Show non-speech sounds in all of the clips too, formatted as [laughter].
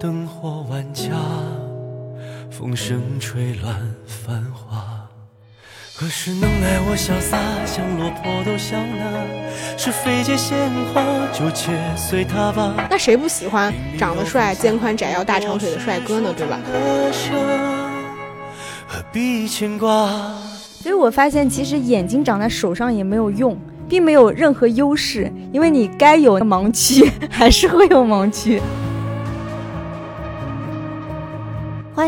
灯火万家，风声吹乱繁华。何时能爱我潇洒，像落魄都笑纳？是非花，就且随他吧。那谁不喜欢长得帅、肩宽窄腰、大长腿的帅哥呢？对吧？何必牵挂？所以我发现，其实眼睛长在手上也没有用，并没有任何优势，因为你该有盲区 [laughs] 还是会有盲区。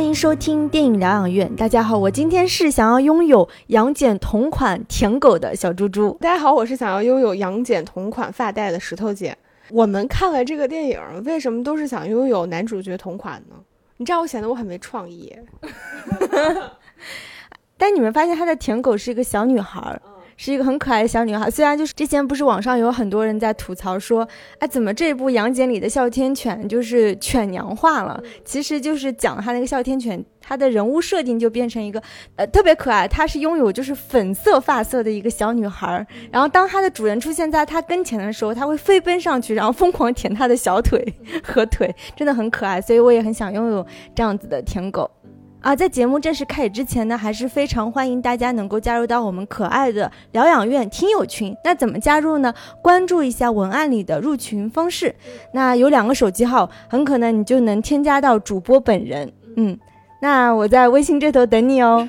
欢迎收听电影疗养院。大家好，我今天是想要拥有杨戬同款舔狗的小猪猪。大家好，我是想要拥有杨戬同款发带的石头姐。我们看了这个电影，为什么都是想拥有男主角同款呢？你这样我显得我很没创意。[laughs] [laughs] 但你们发现他的舔狗是一个小女孩。是一个很可爱的小女孩，虽然就是之前不是网上有很多人在吐槽说，哎，怎么这部《杨戬》里的哮天犬就是犬娘化了？其实就是讲他那个哮天犬，他的人物设定就变成一个呃特别可爱，它是拥有就是粉色发色的一个小女孩。然后当它的主人出现在它跟前的时候，它会飞奔上去，然后疯狂舔它的小腿 [laughs] 和腿，真的很可爱。所以我也很想拥有这样子的舔狗。啊，在节目正式开始之前呢，还是非常欢迎大家能够加入到我们可爱的疗养院听友群。那怎么加入呢？关注一下文案里的入群方式，那有两个手机号，很可能你就能添加到主播本人。嗯，那我在微信这头等你哦。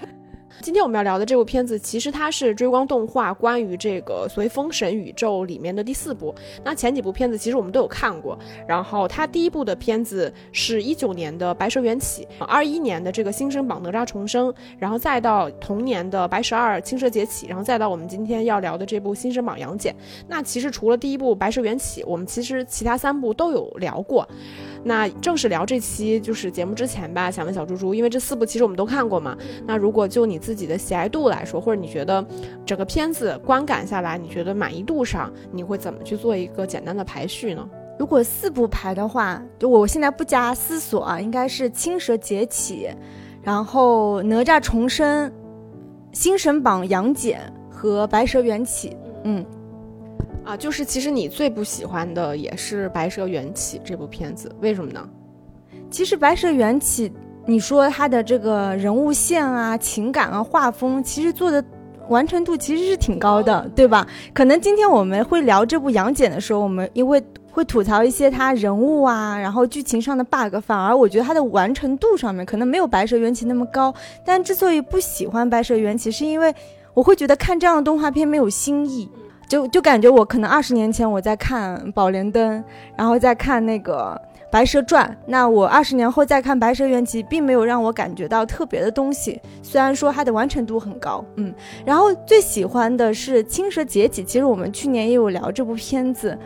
今天我们要聊的这部片子，其实它是追光动画关于这个所谓封神宇宙里面的第四部。那前几部片子其实我们都有看过。然后它第一部的片子是一九年的《白蛇缘起》，二一年的这个《新生榜哪吒重生》，然后再到同年的《白蛇二青蛇劫起》，然后再到我们今天要聊的这部《新生榜杨戬》。那其实除了第一部《白蛇缘起》，我们其实其他三部都有聊过。那正式聊这期就是节目之前吧，想问小猪猪，因为这四部其实我们都看过嘛。那如果就你自己的喜爱度来说，或者你觉得整个片子观感下来，你觉得满意度上，你会怎么去做一个简单的排序呢？如果四部排的话，就我现在不加思索啊，应该是《青蛇劫起》，然后《哪吒重生》，《新神榜杨戬》和《白蛇缘起》。嗯。啊，就是其实你最不喜欢的也是《白蛇缘起》这部片子，为什么呢？其实《白蛇缘起》，你说它的这个人物线啊、情感啊、画风，其实做的完成度其实是挺高的，对吧？可能今天我们会聊这部《杨戬》的时候，我们因为会吐槽一些他人物啊，然后剧情上的 bug，反而我觉得它的完成度上面可能没有《白蛇缘起》那么高。但之所以不喜欢《白蛇缘起》，是因为我会觉得看这样的动画片没有新意。就就感觉我可能二十年前我在看《宝莲灯》，然后再看那个《白蛇传》，那我二十年后再看《白蛇缘起》，并没有让我感觉到特别的东西。虽然说它的完成度很高，嗯，然后最喜欢的是《青蛇劫起》。其实我们去年也有聊这部片子，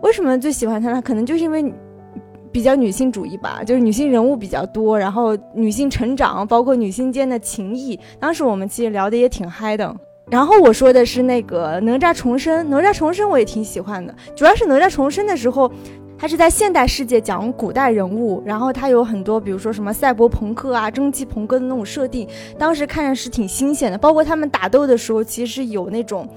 为什么最喜欢它呢？可能就是因为比较女性主义吧，就是女性人物比较多，然后女性成长，包括女性间的情谊。当时我们其实聊的也挺嗨的。然后我说的是那个哪吒重生，哪吒重生我也挺喜欢的，主要是哪吒重生的时候，它是在现代世界讲古代人物，然后它有很多，比如说什么赛博朋克啊、蒸汽朋克的那种设定，当时看着是挺新鲜的，包括他们打斗的时候，其实有那种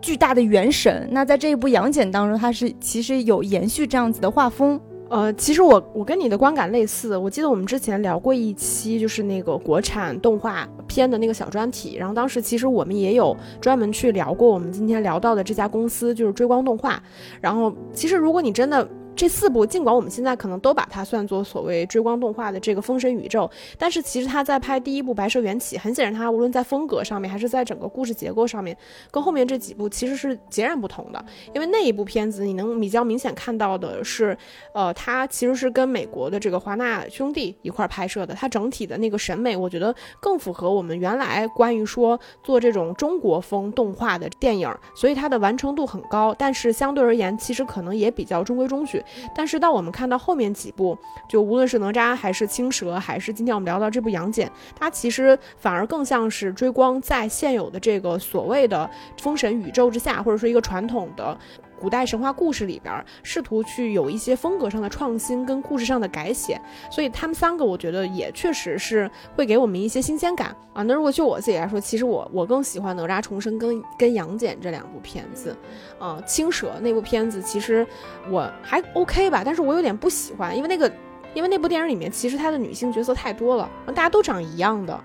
巨大的元神。那在这一部杨戬当中，它是其实有延续这样子的画风。呃，其实我我跟你的观感类似，我记得我们之前聊过一期，就是那个国产动画片的那个小专题，然后当时其实我们也有专门去聊过我们今天聊到的这家公司，就是追光动画。然后其实如果你真的。这四部，尽管我们现在可能都把它算作所谓追光动画的这个封神宇宙，但是其实他在拍第一部《白蛇缘起》，很显然他无论在风格上面，还是在整个故事结构上面，跟后面这几部其实是截然不同的。因为那一部片子，你能比较明显看到的是，呃，它其实是跟美国的这个华纳兄弟一块拍摄的，它整体的那个审美，我觉得更符合我们原来关于说做这种中国风动画的电影，所以它的完成度很高。但是相对而言，其实可能也比较中规中矩。但是，当我们看到后面几部，就无论是哪吒，还是青蛇，还是今天我们聊到这部杨戬，它其实反而更像是追光在现有的这个所谓的封神宇宙之下，或者说一个传统的。古代神话故事里边，试图去有一些风格上的创新跟故事上的改写，所以他们三个我觉得也确实是会给我们一些新鲜感啊。那如果就我自己来说，其实我我更喜欢哪吒重生跟跟杨戬这两部片子，啊，青蛇那部片子其实我还 OK 吧，但是我有点不喜欢，因为那个因为那部电影里面其实它的女性角色太多了，大家都长一样的，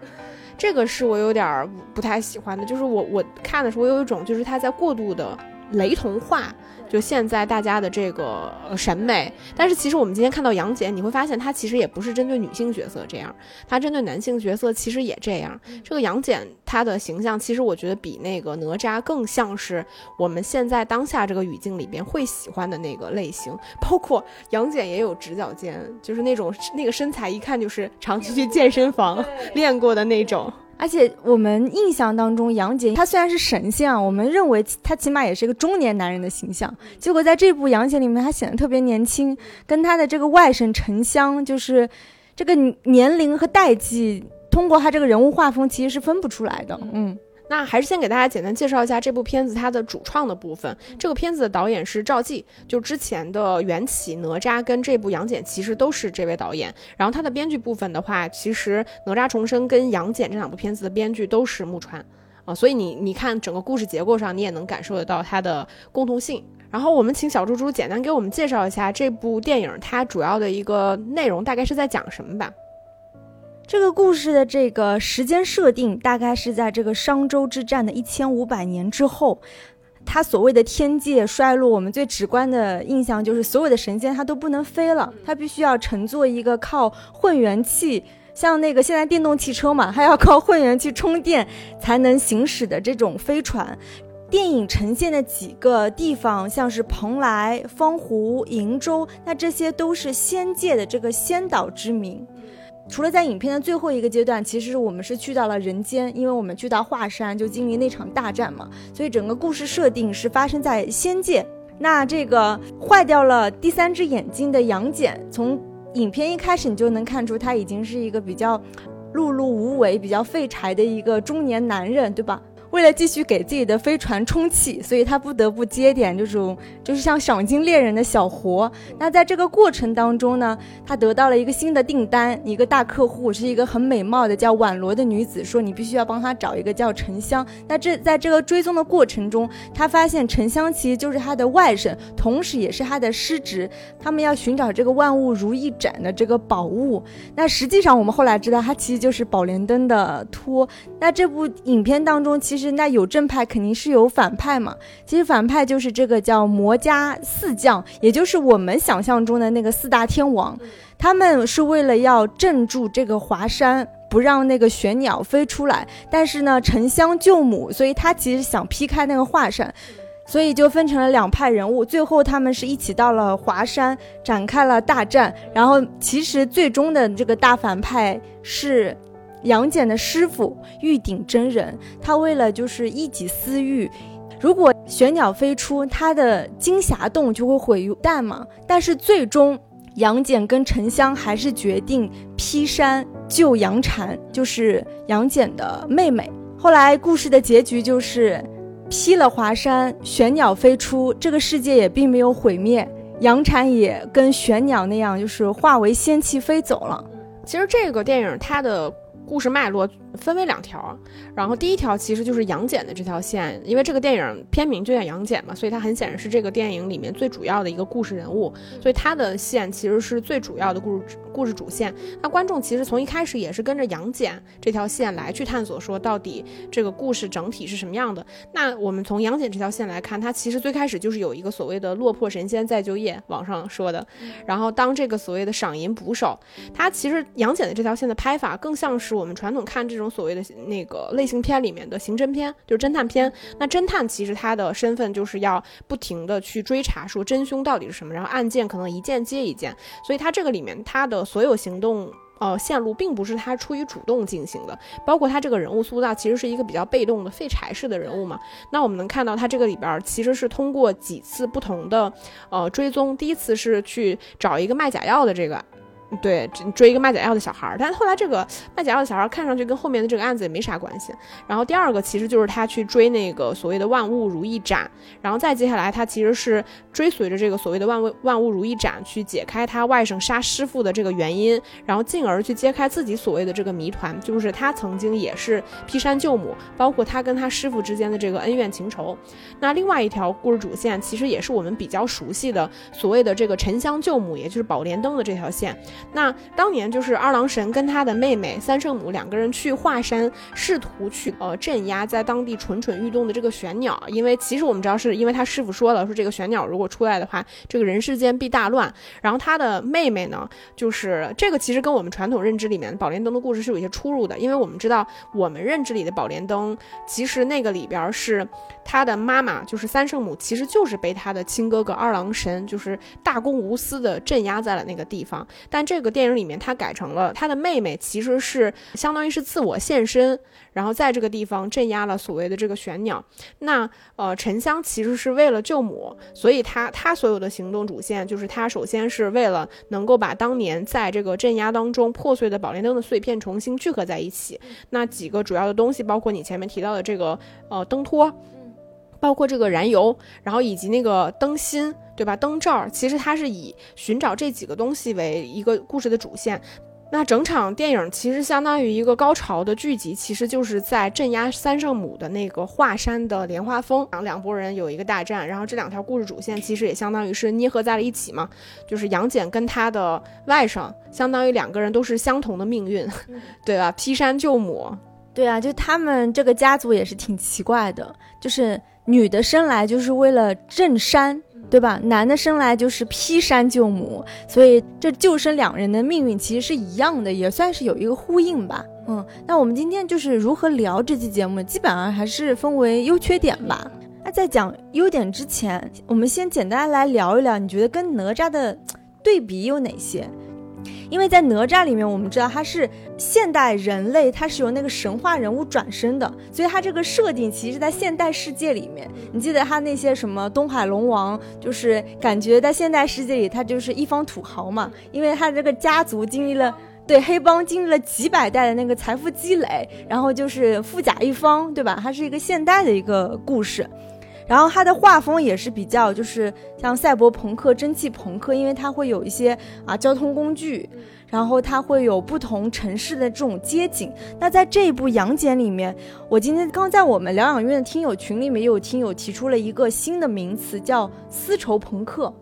这个是我有点不太喜欢的。就是我我看的时候，我有一种就是她在过度的雷同化。就现在大家的这个审美，但是其实我们今天看到杨戬，你会发现他其实也不是针对女性角色这样，他针对男性角色其实也这样。这个杨戬他的形象，其实我觉得比那个哪吒更像是我们现在当下这个语境里边会喜欢的那个类型。[laughs] 包括杨戬也有直角肩，就是那种那个身材一看就是长期去健身房练过的那种。而且我们印象当中，杨戬他虽然是神仙啊，我们认为他起码也是一个中年男人的形象。结果在这部杨戬里面，他显得特别年轻，跟他的这个外甥沉香，就是这个年龄和代际，通过他这个人物画风，其实是分不出来的。嗯。那还是先给大家简单介绍一下这部片子它的主创的部分。这个片子的导演是赵继，就之前的缘起、哪吒跟这部杨戬其实都是这位导演。然后他的编剧部分的话，其实哪吒重生跟杨戬这两部片子的编剧都是木川啊，所以你你看整个故事结构上，你也能感受得到它的共同性。然后我们请小猪猪简单给我们介绍一下这部电影它主要的一个内容大概是在讲什么吧。这个故事的这个时间设定大概是在这个商周之战的一千五百年之后，他所谓的天界衰落，我们最直观的印象就是所有的神仙他都不能飞了，他必须要乘坐一个靠混元气，像那个现在电动汽车嘛，还要靠混元气充电才能行驶的这种飞船。电影呈现的几个地方，像是蓬莱、方湖、瀛洲，那这些都是仙界的这个仙岛之名。除了在影片的最后一个阶段，其实我们是去到了人间，因为我们去到华山就经历那场大战嘛，所以整个故事设定是发生在仙界。那这个坏掉了第三只眼睛的杨戬，从影片一开始你就能看出他已经是一个比较碌碌无为、比较废柴的一个中年男人，对吧？为了继续给自己的飞船充气，所以他不得不接点这种就是像赏金猎人的小活。那在这个过程当中呢，他得到了一个新的订单，一个大客户是一个很美貌的叫婉罗的女子，说你必须要帮他找一个叫沉香。那这在这个追踪的过程中，他发现沉香其实就是他的外甥，同时也是他的师侄。他们要寻找这个万物如意盏的这个宝物。那实际上我们后来知道，他其实就是宝莲灯的托。那这部影片当中，其实。是那有正派，肯定是有反派嘛。其实反派就是这个叫魔家四将，也就是我们想象中的那个四大天王。他们是为了要镇住这个华山，不让那个玄鸟飞出来。但是呢，沉香救母，所以他其实想劈开那个华山，所以就分成了两派人物。最后他们是一起到了华山，展开了大战。然后其实最终的这个大反派是。杨戬的师傅玉鼎真人，他为了就是一己私欲，如果玄鸟飞出，他的金霞洞就会毁于旦嘛。但是最终，杨戬跟沉香还是决定劈山救杨婵，就是杨戬的妹妹。后来故事的结局就是劈了华山，玄鸟飞出，这个世界也并没有毁灭，杨婵也跟玄鸟那样，就是化为仙气飞走了。其实这个电影它的。故事脉络分为两条，然后第一条其实就是杨戬的这条线，因为这个电影片名就叫杨戬嘛，所以他很显然是这个电影里面最主要的一个故事人物，所以他的线其实是最主要的故事故事主线。那观众其实从一开始也是跟着杨戬这条线来去探索，说到底这个故事整体是什么样的。那我们从杨戬这条线来看，他其实最开始就是有一个所谓的落魄神仙再就业，网上说的，然后当这个所谓的赏银捕手，他其实杨戬的这条线的拍法更像是。我们传统看这种所谓的那个类型片里面的刑侦片，就是侦探片。那侦探其实他的身份就是要不停的去追查，说真凶到底是什么，然后案件可能一件接一件。所以他这个里面他的所有行动，呃，线路并不是他出于主动进行的。包括他这个人物塑造，其实是一个比较被动的废柴式的人物嘛。那我们能看到他这个里边其实是通过几次不同的呃追踪，第一次是去找一个卖假药的这个。对，追一个卖假药的小孩儿，但是后来这个卖假药的小孩儿看上去跟后面的这个案子也没啥关系。然后第二个其实就是他去追那个所谓的万物如意斩，然后再接下来他其实是追随着这个所谓的万物万物如意斩去解开他外甥杀师傅的这个原因，然后进而去揭开自己所谓的这个谜团，就是他曾经也是劈山救母，包括他跟他师傅之间的这个恩怨情仇。那另外一条故事主线其实也是我们比较熟悉的所谓的这个沉香救母，也就是宝莲灯的这条线。那当年就是二郎神跟他的妹妹三圣母两个人去华山，试图去呃镇压在当地蠢蠢欲动的这个玄鸟，因为其实我们知道是因为他师傅说了，说这个玄鸟如果出来的话，这个人世间必大乱。然后他的妹妹呢，就是这个其实跟我们传统认知里面宝莲灯的故事是有一些出入的，因为我们知道我们认知里的宝莲灯，其实那个里边是他的妈妈，就是三圣母，其实就是被他的亲哥哥二郎神，就是大公无私的镇压在了那个地方。但这个电影里面，他改成了他的妹妹，其实是相当于是自我献身，然后在这个地方镇压了所谓的这个玄鸟。那呃，沉香其实是为了救母，所以他他所有的行动主线就是他首先是为了能够把当年在这个镇压当中破碎的宝莲灯的碎片重新聚合在一起。那几个主要的东西，包括你前面提到的这个呃灯托。包括这个燃油，然后以及那个灯芯，对吧？灯罩，其实它是以寻找这几个东西为一个故事的主线。那整场电影其实相当于一个高潮的聚集，其实就是在镇压三圣母的那个华山的莲花峰，然后两拨人有一个大战，然后这两条故事主线其实也相当于是捏合在了一起嘛，就是杨戬跟他的外甥，相当于两个人都是相同的命运，[laughs] 对吧？劈山救母，对啊，就他们这个家族也是挺奇怪的，就是女的生来就是为了镇山。对吧？男的生来就是劈山救母，所以这救生两人的命运其实是一样的，也算是有一个呼应吧。嗯，那我们今天就是如何聊这期节目，基本上还是分为优缺点吧。那在讲优点之前，我们先简单来聊一聊，你觉得跟哪吒的对比有哪些？因为在哪吒里面，我们知道他是现代人类，他是由那个神话人物转生的，所以他这个设定其实，在现代世界里面，你记得他那些什么东海龙王，就是感觉在现代世界里，他就是一方土豪嘛，因为他这个家族经历了对黑帮经历了几百代的那个财富积累，然后就是富甲一方，对吧？它是一个现代的一个故事。然后它的画风也是比较，就是像赛博朋克、蒸汽朋克，因为它会有一些啊交通工具，然后它会有不同城市的这种街景。那在这一部《杨戬》里面，我今天刚在我们疗养院的听友群里面，有听友提出了一个新的名词，叫丝绸朋克。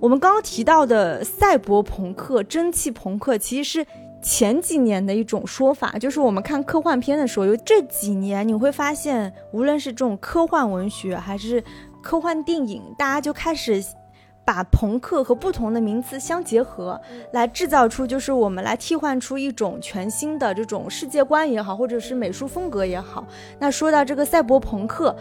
我们刚刚提到的赛博朋克、蒸汽朋克，其实是。前几年的一种说法，就是我们看科幻片的时候，有这几年你会发现，无论是这种科幻文学还是科幻电影，大家就开始把朋克和不同的名词相结合，来制造出就是我们来替换出一种全新的这种世界观也好，或者是美术风格也好。那说到这个赛博朋克。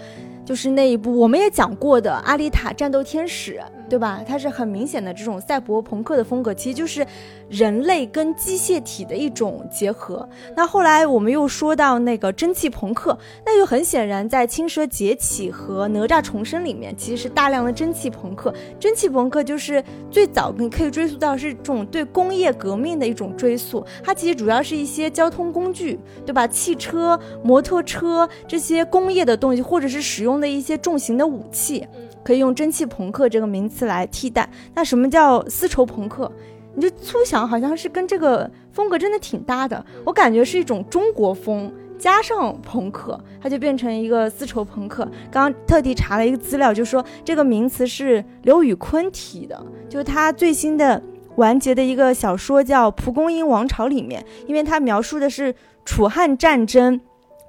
就是那一部我们也讲过的《阿丽塔：战斗天使》，对吧？它是很明显的这种赛博朋克的风格，其实就是人类跟机械体的一种结合。那后来我们又说到那个蒸汽朋克，那就很显然在《青蛇劫起》和《哪吒重生》里面，其实是大量的蒸汽朋克。蒸汽朋克就是最早你可以追溯到是这种对工业革命的一种追溯，它其实主要是一些交通工具，对吧？汽车、摩托车这些工业的东西，或者是使用。的一些重型的武器，可以用蒸汽朋克这个名词来替代。那什么叫丝绸朋克？你就粗想，好像是跟这个风格真的挺搭的。我感觉是一种中国风加上朋克，它就变成一个丝绸朋克。刚刚特地查了一个资料，就说这个名词是刘宇坤提的，就是他最新的完结的一个小说叫《蒲公英王朝》里面，因为它描述的是楚汉战争。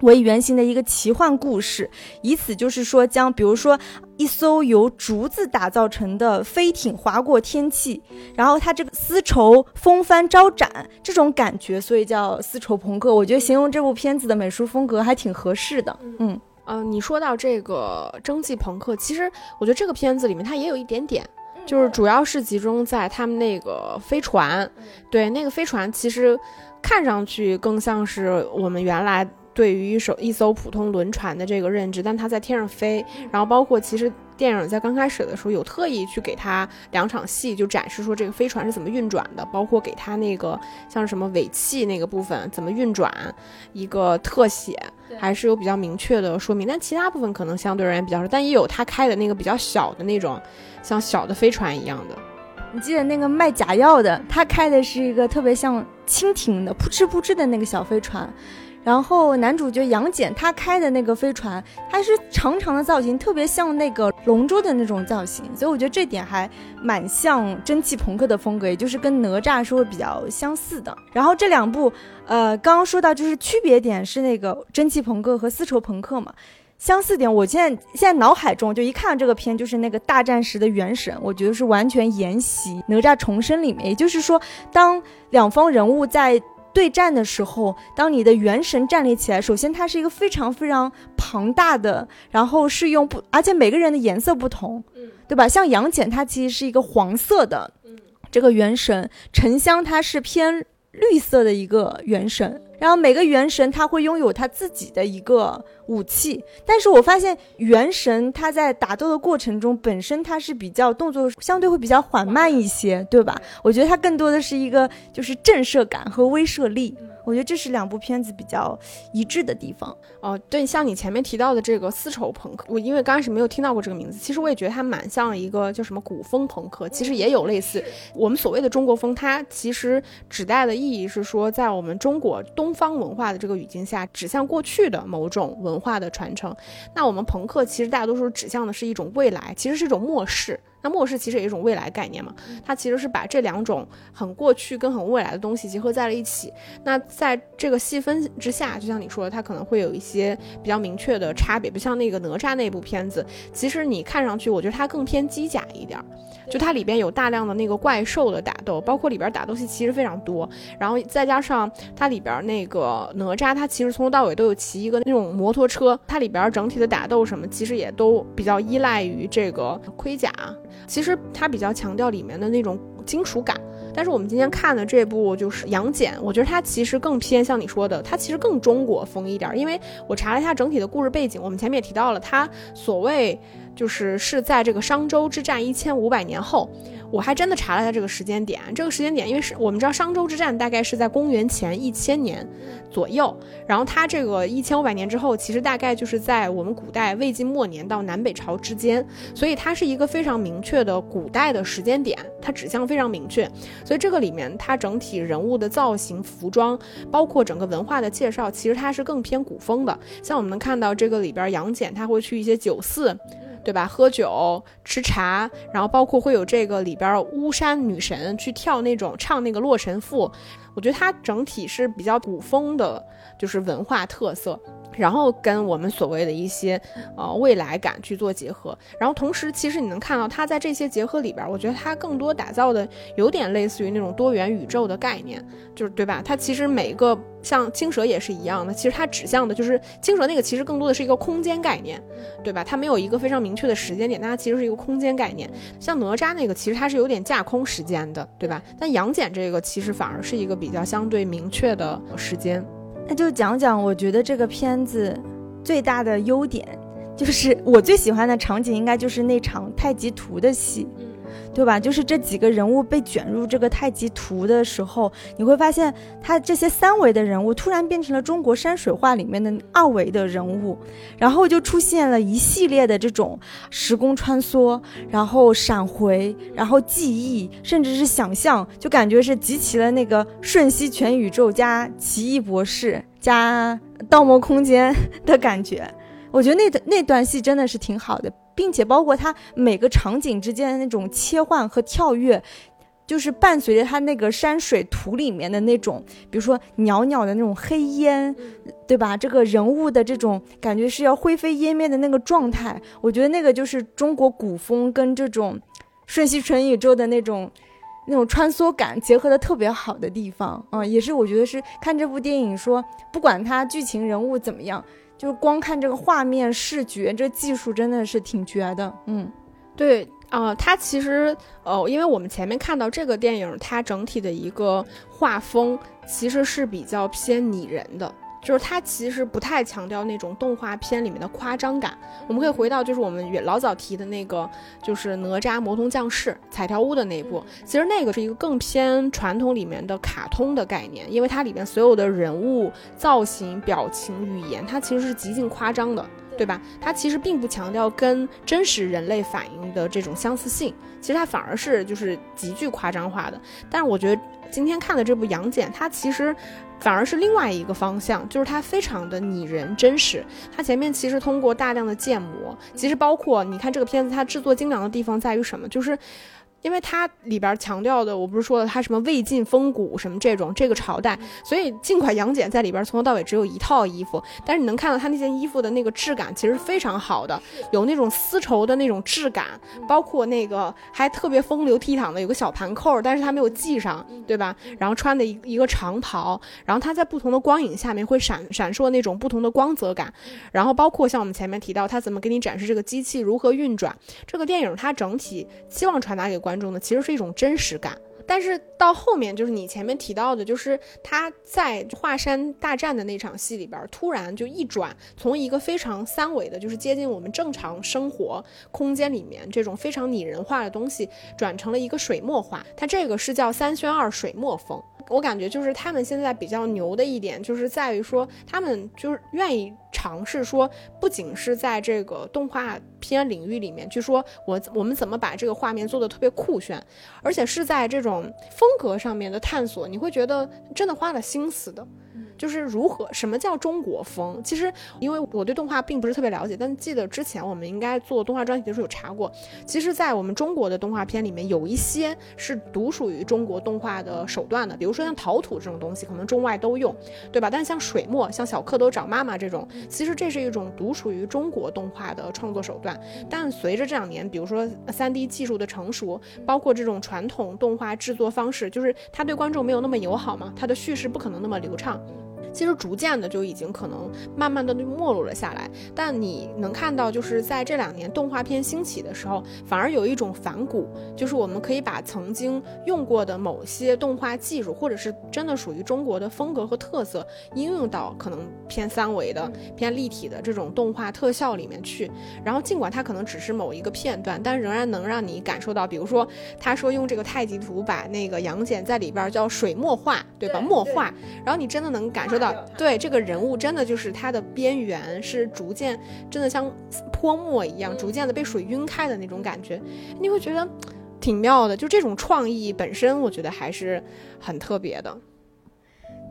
为原型的一个奇幻故事，以此就是说，将比如说一艘由竹子打造成的飞艇划过天际，然后它这个丝绸风帆招展这种感觉，所以叫丝绸朋克。我觉得形容这部片子的美术风格还挺合适的。嗯嗯，你说到这个蒸汽朋克，其实我觉得这个片子里面它也有一点点，就是主要是集中在他们那个飞船，对那个飞船其实看上去更像是我们原来。对于一艘一艘普通轮船的这个认知，但它在天上飞，然后包括其实电影在刚开始的时候有特意去给他两场戏，就展示说这个飞船是怎么运转的，包括给他那个像什么尾气那个部分怎么运转，一个特写还是有比较明确的说明。但其他部分可能相对而言比较少，但也有他开的那个比较小的那种像小的飞船一样的。你记得那个卖假药的，他开的是一个特别像蜻蜓的扑哧扑哧的那个小飞船。然后男主角杨戬他开的那个飞船，它是长长的造型，特别像那个龙舟的那种造型，所以我觉得这点还蛮像蒸汽朋克的风格，也就是跟哪吒是会比较相似的。[laughs] 然后这两部，呃，刚刚说到就是区别点是那个蒸汽朋克和丝绸朋克嘛。相似点，我现在现在脑海中就一看到这个片，就是那个大战时的原神，我觉得是完全沿袭哪吒重生里面。也就是说，当两方人物在对战的时候，当你的元神站立起来，首先它是一个非常非常庞大的，然后是用不，而且每个人的颜色不同，对吧？像杨戬，它其实是一个黄色的，这个元神；沉香它是偏绿色的一个元神。然后每个元神他会拥有他自己的一个武器，但是我发现元神他在打斗的过程中本身他是比较动作相对会比较缓慢一些，对吧？我觉得它更多的是一个就是震慑感和威慑力。我觉得这是两部片子比较一致的地方哦。对，像你前面提到的这个丝绸朋克，我因为刚开始没有听到过这个名字，其实我也觉得它蛮像一个叫什么古风朋克，其实也有类似我们所谓的中国风，它其实指代的意义是说，在我们中国东方文化的这个语境下，指向过去的某种文化的传承。那我们朋克其实大多数指向的是一种未来，其实是一种末世。那末世其实也是一种未来概念嘛，它其实是把这两种很过去跟很未来的东西结合在了一起。那在这个细分之下，就像你说的，它可能会有一些些比较明确的差别，不像那个哪吒那部片子，其实你看上去，我觉得它更偏机甲一点儿。就它里边有大量的那个怪兽的打斗，包括里边打斗戏其实非常多，然后再加上它里边那个哪吒，它其实从头到尾都有骑一个那种摩托车，它里边整体的打斗什么，其实也都比较依赖于这个盔甲，其实它比较强调里面的那种金属感。但是我们今天看的这部就是杨戬，我觉得它其实更偏向你说的，它其实更中国风一点，因为我查了一下整体的故事背景，我们前面也提到了，它所谓。就是是在这个商周之战一千五百年后，我还真的查了一下这个时间点。这个时间点，因为是我们知道商周之战大概是在公元前一千年左右，然后它这个一千五百年之后，其实大概就是在我们古代魏晋末年到南北朝之间，所以它是一个非常明确的古代的时间点，它指向非常明确。所以这个里面它整体人物的造型、服装，包括整个文化的介绍，其实它是更偏古风的。像我们能看到这个里边杨戬，他会去一些酒肆。对吧？喝酒吃茶，然后包括会有这个里边巫山女神去跳那种唱那个《洛神赋》，我觉得它整体是比较古风的，就是文化特色。然后跟我们所谓的一些呃未来感去做结合，然后同时其实你能看到它在这些结合里边，我觉得它更多打造的有点类似于那种多元宇宙的概念，就是对吧？它其实每一个像青蛇也是一样的，其实它指向的就是青蛇那个其实更多的是一个空间概念，对吧？它没有一个非常明确的时间点，但它其实是一个空间概念。像哪吒那个其实它是有点架空时间的，对吧？但杨戬这个其实反而是一个比较相对明确的时间。那就讲讲，我觉得这个片子最大的优点，就是我最喜欢的场景，应该就是那场太极图的戏。对吧？就是这几个人物被卷入这个太极图的时候，你会发现，他这些三维的人物突然变成了中国山水画里面的二维的人物，然后就出现了一系列的这种时空穿梭，然后闪回，然后记忆，甚至是想象，就感觉是集齐了那个瞬息全宇宙加奇异博士加盗梦空间的感觉。我觉得那段那段戏真的是挺好的。并且包括它每个场景之间的那种切换和跳跃，就是伴随着它那个山水图里面的那种，比如说袅袅的那种黑烟，对吧？这个人物的这种感觉是要灰飞烟灭的那个状态，我觉得那个就是中国古风跟这种瞬息全宇宙的那种那种穿梭感结合的特别好的地方啊，也是我觉得是看这部电影说，不管它剧情人物怎么样。就是光看这个画面视觉，这技术真的是挺绝的。嗯，对啊，它其实呃，因为我们前面看到这个电影，它整体的一个画风其实是比较偏拟人的。就是它其实不太强调那种动画片里面的夸张感。我们可以回到就是我们老早提的那个，就是哪吒魔童降世彩条屋的那部。其实那个是一个更偏传统里面的卡通的概念，因为它里面所有的人物造型、表情、语言，它其实是极尽夸张的。对吧？它其实并不强调跟真实人类反应的这种相似性，其实它反而是就是极具夸张化的。但是我觉得今天看的这部《杨戬》，它其实反而是另外一个方向，就是它非常的拟人真实。它前面其实通过大量的建模，其实包括你看这个片子，它制作精良的地方在于什么？就是。因为它里边强调的，我不是说了它什么魏晋风骨什么这种这个朝代，所以尽管杨戬在里边从头到尾只有一套衣服，但是你能看到他那件衣服的那个质感其实非常好的，有那种丝绸的那种质感，包括那个还特别风流倜傥的有个小盘扣，但是他没有系上，对吧？然后穿的一一个长袍，然后他在不同的光影下面会闪闪烁那种不同的光泽感，然后包括像我们前面提到他怎么给你展示这个机器如何运转，这个电影它整体希望传达给。观众的其实是一种真实感，但是到后面就是你前面提到的，就是他在华山大战的那场戏里边，突然就一转，从一个非常三维的，就是接近我们正常生活空间里面这种非常拟人化的东西，转成了一个水墨画。它这个是叫三宣二水墨风。我感觉就是他们现在比较牛的一点，就是在于说他们就是愿意尝试说，不仅是在这个动画片领域里面据说，我我们怎么把这个画面做的特别酷炫，而且是在这种风格上面的探索，你会觉得真的花了心思的。就是如何什么叫中国风？其实因为我对动画并不是特别了解，但记得之前我们应该做动画专题的时候有查过。其实，在我们中国的动画片里面，有一些是独属于中国动画的手段的，比如说像陶土这种东西，可能中外都用，对吧？但像水墨、像小蝌蚪找妈妈这种，其实这是一种独属于中国动画的创作手段。但随着这两年，比如说三 D 技术的成熟，包括这种传统动画制作方式，就是它对观众没有那么友好嘛，它的叙事不可能那么流畅。其实逐渐的就已经可能慢慢的就没落了下来，但你能看到，就是在这两年动画片兴起的时候，反而有一种反骨，就是我们可以把曾经用过的某些动画技术，或者是真的属于中国的风格和特色，应用到可能偏三维的、偏立体的这种动画特效里面去。然后尽管它可能只是某一个片段，但仍然能让你感受到，比如说他说用这个太极图把那个杨戬在里边叫水墨画，对吧？墨画，然后你真的能感受。到对这个人物，真的就是他的边缘是逐渐，真的像泼墨一样，逐渐的被水晕开的那种感觉，你会觉得挺妙的。就这种创意本身，我觉得还是很特别的。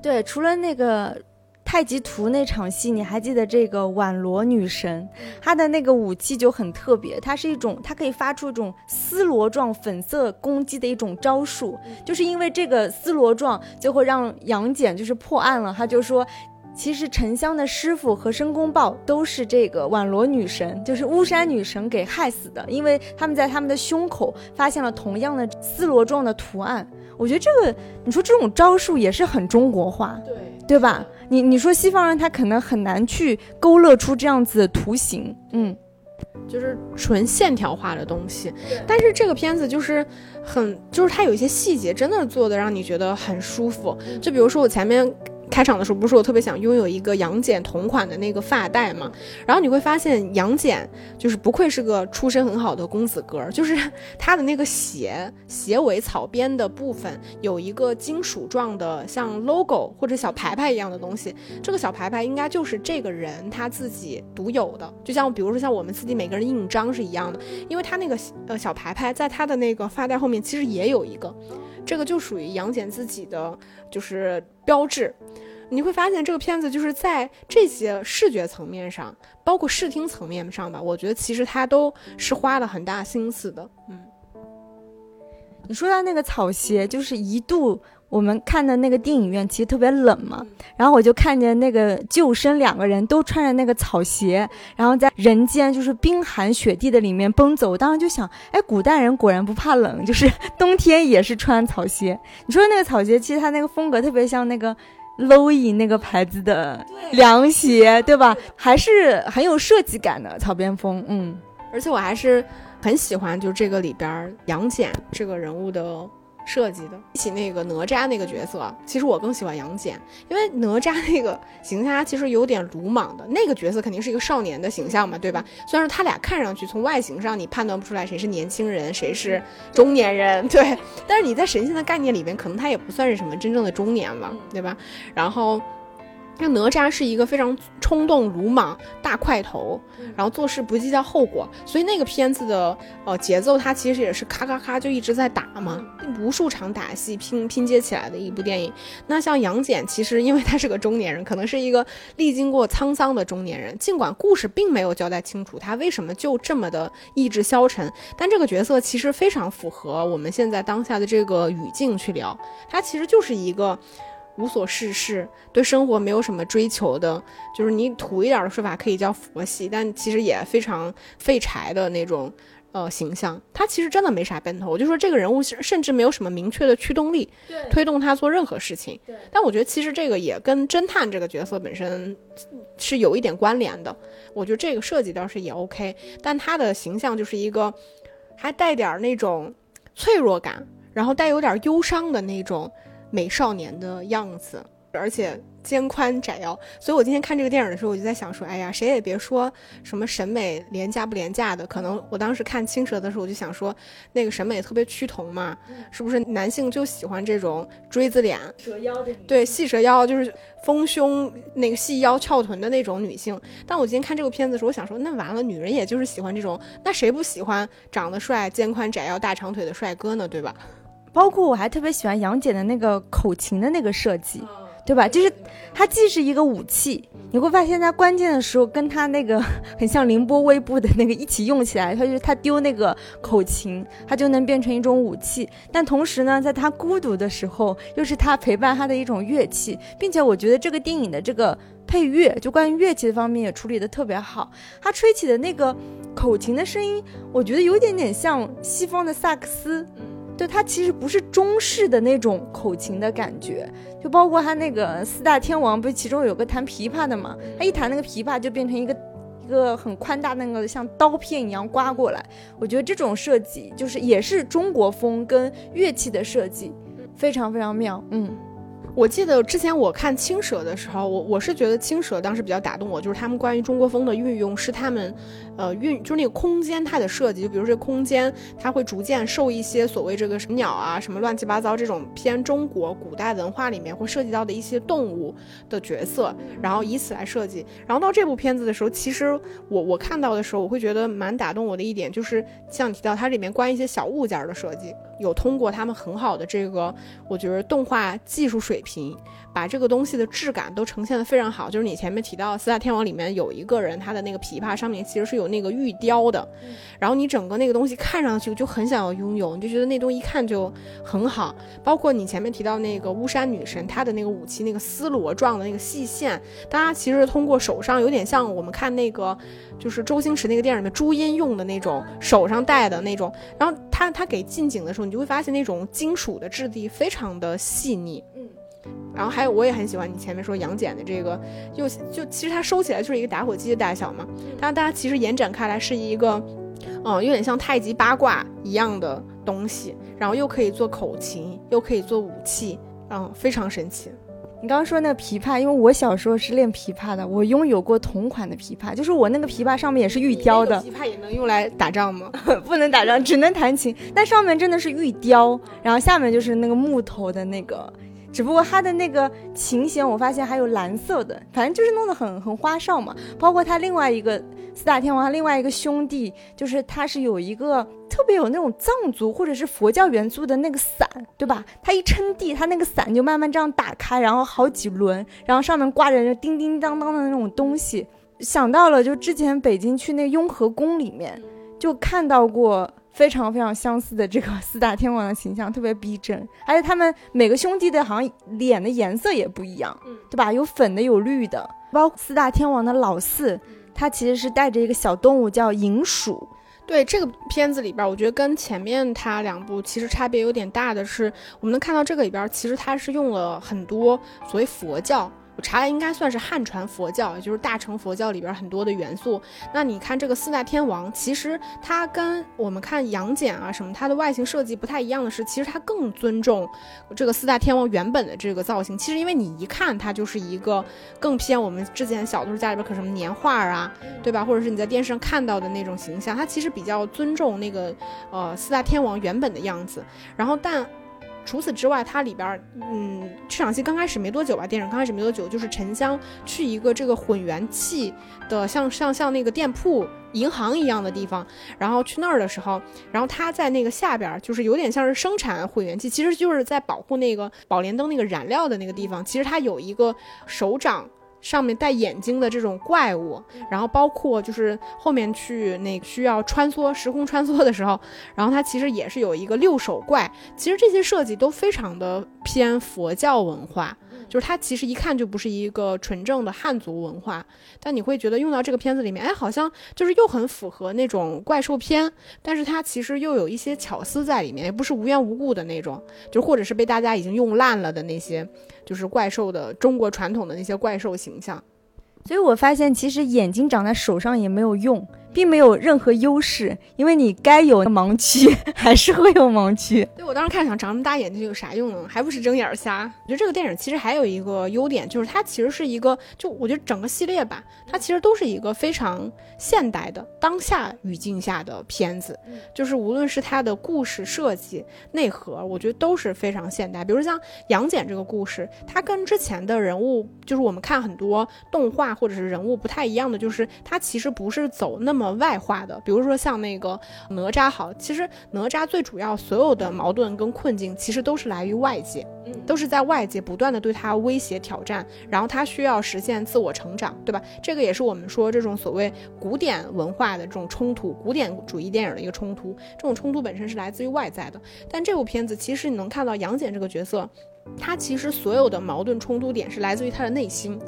对，除了那个。太极图那场戏，你还记得这个宛罗女神，她的那个武器就很特别，它是一种，它可以发出一种丝罗状粉色攻击的一种招数，就是因为这个丝罗状，就会让杨戬就是破案了。他就说，其实沉香的师傅和申公豹都是这个宛罗女神，就是巫山女神给害死的，因为他们在他们的胸口发现了同样的丝罗状的图案。我觉得这个，你说这种招数也是很中国化，对对吧？你你说西方人他可能很难去勾勒出这样子的图形，嗯，就是纯线条化的东西。但是这个片子就是很，就是它有一些细节真的做的让你觉得很舒服。就比如说我前面。开场的时候不是我特别想拥有一个杨戬同款的那个发带嘛？然后你会发现杨戬就是不愧是个出身很好的公子哥，就是他的那个鞋鞋尾草编的部分有一个金属状的像 logo 或者小牌牌一样的东西，这个小牌牌应该就是这个人他自己独有的，就像比如说像我们自己每个人印章是一样的，因为他那个呃小牌牌在他的那个发带后面其实也有一个。这个就属于杨戬自己的，就是标志。你会发现这个片子就是在这些视觉层面上，包括视听层面上吧，我觉得其实他都是花了很大心思的。嗯，你说到那个草鞋，就是一度。我们看的那个电影院其实特别冷嘛，然后我就看见那个救生两个人都穿着那个草鞋，然后在人间就是冰寒雪地的里面奔走。我当时就想，哎，古代人果然不怕冷，就是冬天也是穿草鞋。你说那个草鞋，其实它那个风格特别像那个 Loewe 那个牌子的凉鞋，对吧？还是很有设计感的草边风。嗯，而且我还是很喜欢，就这个里边杨戬这个人物的。设计的比起那个哪吒那个角色，其实我更喜欢杨戬，因为哪吒那个形象其实有点鲁莽的，那个角色肯定是一个少年的形象嘛，对吧？虽然说他俩看上去从外形上你判断不出来谁是年轻人，谁是中年人，[laughs] 对，但是你在神仙的概念里面，可能他也不算是什么真正的中年了，对吧？然后。那哪吒是一个非常冲动、鲁莽、大块头，然后做事不计较后果，所以那个片子的呃节奏，它其实也是咔咔咔就一直在打嘛，无数场打戏拼拼接起来的一部电影。那像杨戬，其实因为他是个中年人，可能是一个历经过沧桑的中年人，尽管故事并没有交代清楚他为什么就这么的意志消沉，但这个角色其实非常符合我们现在当下的这个语境去聊，他其实就是一个。无所事事，对生活没有什么追求的，就是你土一点的说法可以叫佛系，但其实也非常废柴的那种呃形象。他其实真的没啥奔头，我就说这个人物甚至没有什么明确的驱动力，推动他做任何事情。但我觉得其实这个也跟侦探这个角色本身是有一点关联的。我觉得这个设计倒是也 OK，但他的形象就是一个还带点那种脆弱感，然后带有点忧伤的那种。美少年的样子，而且肩宽窄腰，所以我今天看这个电影的时候，我就在想说，哎呀，谁也别说什么审美廉价不廉价的，可能我当时看青蛇的时候，我就想说，那个审美特别趋同嘛，是不是男性就喜欢这种锥子脸、蛇腰的？对，细蛇腰就是丰胸、那个细腰翘臀的那种女性。但我今天看这个片子的时候，我想说，那完了，女人也就是喜欢这种，那谁不喜欢长得帅、肩宽窄腰、大长腿的帅哥呢？对吧？包括我还特别喜欢杨戬的那个口琴的那个设计，对吧？就是它既是一个武器，你会发现在关键的时候跟他那个 [laughs] 很像凌波微步的那个一起用起来，他就是他丢那个口琴，它就能变成一种武器。但同时呢，在他孤独的时候，又是他陪伴他的一种乐器，并且我觉得这个电影的这个配乐，就关于乐器的方面也处理的特别好。他吹起的那个口琴的声音，我觉得有点点像西方的萨克斯。对它其实不是中式的那种口琴的感觉，就包括它那个四大天王，不是其中有个弹琵琶的嘛？他一弹那个琵琶就变成一个一个很宽大那个像刀片一样刮过来。我觉得这种设计就是也是中国风跟乐器的设计，非常非常妙。嗯。我记得之前我看青蛇的时候，我我是觉得青蛇当时比较打动我，就是他们关于中国风的运用是他们，呃运就是那个空间它的设计，就比如这空间它会逐渐受一些所谓这个什么鸟啊什么乱七八糟这种偏中国古代文化里面会涉及到的一些动物的角色，然后以此来设计。然后到这部片子的时候，其实我我看到的时候，我会觉得蛮打动我的一点就是像提到它里面关于一些小物件的设计。有通过他们很好的这个，我觉得动画技术水平，把这个东西的质感都呈现的非常好。就是你前面提到四大天王里面有一个人，他的那个琵琶上面其实是有那个玉雕的，然后你整个那个东西看上去就很想要拥有，你就觉得那东西一看就很好。包括你前面提到那个巫山女神，她的那个武器那个丝罗状的那个细线，大家其实通过手上有点像我们看那个。就是周星驰那个电影里面朱茵用的那种手上戴的那种，然后他他给近景的时候，你就会发现那种金属的质地非常的细腻，嗯，然后还有我也很喜欢你前面说杨戬的这个，就就其实它收起来就是一个打火机的大小嘛，但是大家其实延展开来是一个，嗯，有点像太极八卦一样的东西，然后又可以做口琴，又可以做武器，嗯，非常神奇。你刚刚说那个琵琶，因为我小时候是练琵琶的，我拥有过同款的琵琶，就是我那个琵琶上面也是玉雕的。琵琶也能用来打仗吗？[laughs] 不能打仗，只能弹琴。但上面真的是玉雕，然后下面就是那个木头的那个，只不过它的那个琴弦我发现还有蓝色的，反正就是弄得很很花哨嘛。包括他另外一个四大天王，他另外一个兄弟，就是他是有一个。特别有那种藏族或者是佛教元素的那个伞，对吧？他一撑地，他那个伞就慢慢这样打开，然后好几轮，然后上面挂着叮叮当当的那种东西。想到了，就之前北京去那雍和宫里面，就看到过非常非常相似的这个四大天王的形象，特别逼真。而且他们每个兄弟的好像脸的颜色也不一样，对吧？有粉的，有绿的。包括四大天王的老四，他其实是带着一个小动物叫银鼠。对这个片子里边，我觉得跟前面它两部其实差别有点大的是，我们能看到这个里边其实它是用了很多所谓佛教。我查了应该算是汉传佛教，也就是大乘佛教里边很多的元素。那你看这个四大天王，其实它跟我们看杨戬啊什么，它的外形设计不太一样的是，其实它更尊重这个四大天王原本的这个造型。其实因为你一看它就是一个更偏我们之前小的时候家里边可什么年画啊，对吧？或者是你在电视上看到的那种形象，它其实比较尊重那个呃四大天王原本的样子。然后但。除此之外，它里边儿，嗯，这场戏刚开始没多久吧，电影刚开始没多久，就是沉香去一个这个混元器的，像像像那个店铺、银行一样的地方，然后去那儿的时候，然后他在那个下边儿，就是有点像是生产混元器，其实就是在保护那个宝莲灯那个燃料的那个地方，其实它有一个手掌。上面戴眼睛的这种怪物，然后包括就是后面去那需要穿梭时空穿梭的时候，然后它其实也是有一个六手怪，其实这些设计都非常的偏佛教文化，就是它其实一看就不是一个纯正的汉族文化，但你会觉得用到这个片子里面，哎，好像就是又很符合那种怪兽片，但是它其实又有一些巧思在里面，也不是无缘无故的那种，就或者是被大家已经用烂了的那些。就是怪兽的中国传统的那些怪兽形象，所以我发现其实眼睛长在手上也没有用。并没有任何优势，因为你该有盲区 [laughs] 还是会有盲区。对我当时看想长那么大眼睛有啥用呢？还不是睁眼瞎。我觉得这个电影其实还有一个优点，就是它其实是一个，就我觉得整个系列吧，它其实都是一个非常现代的当下语境下的片子。就是无论是它的故事设计、内核，我觉得都是非常现代。比如像杨戬这个故事，它跟之前的人物，就是我们看很多动画或者是人物不太一样的，就是它其实不是走那么。外化的，比如说像那个哪吒，好，其实哪吒最主要所有的矛盾跟困境，其实都是来于外界，都是在外界不断的对他威胁挑战，然后他需要实现自我成长，对吧？这个也是我们说这种所谓古典文化的这种冲突，古典主义电影的一个冲突，这种冲突本身是来自于外在的。但这部片子其实你能看到杨戬这个角色，他其实所有的矛盾冲突点是来自于他的内心。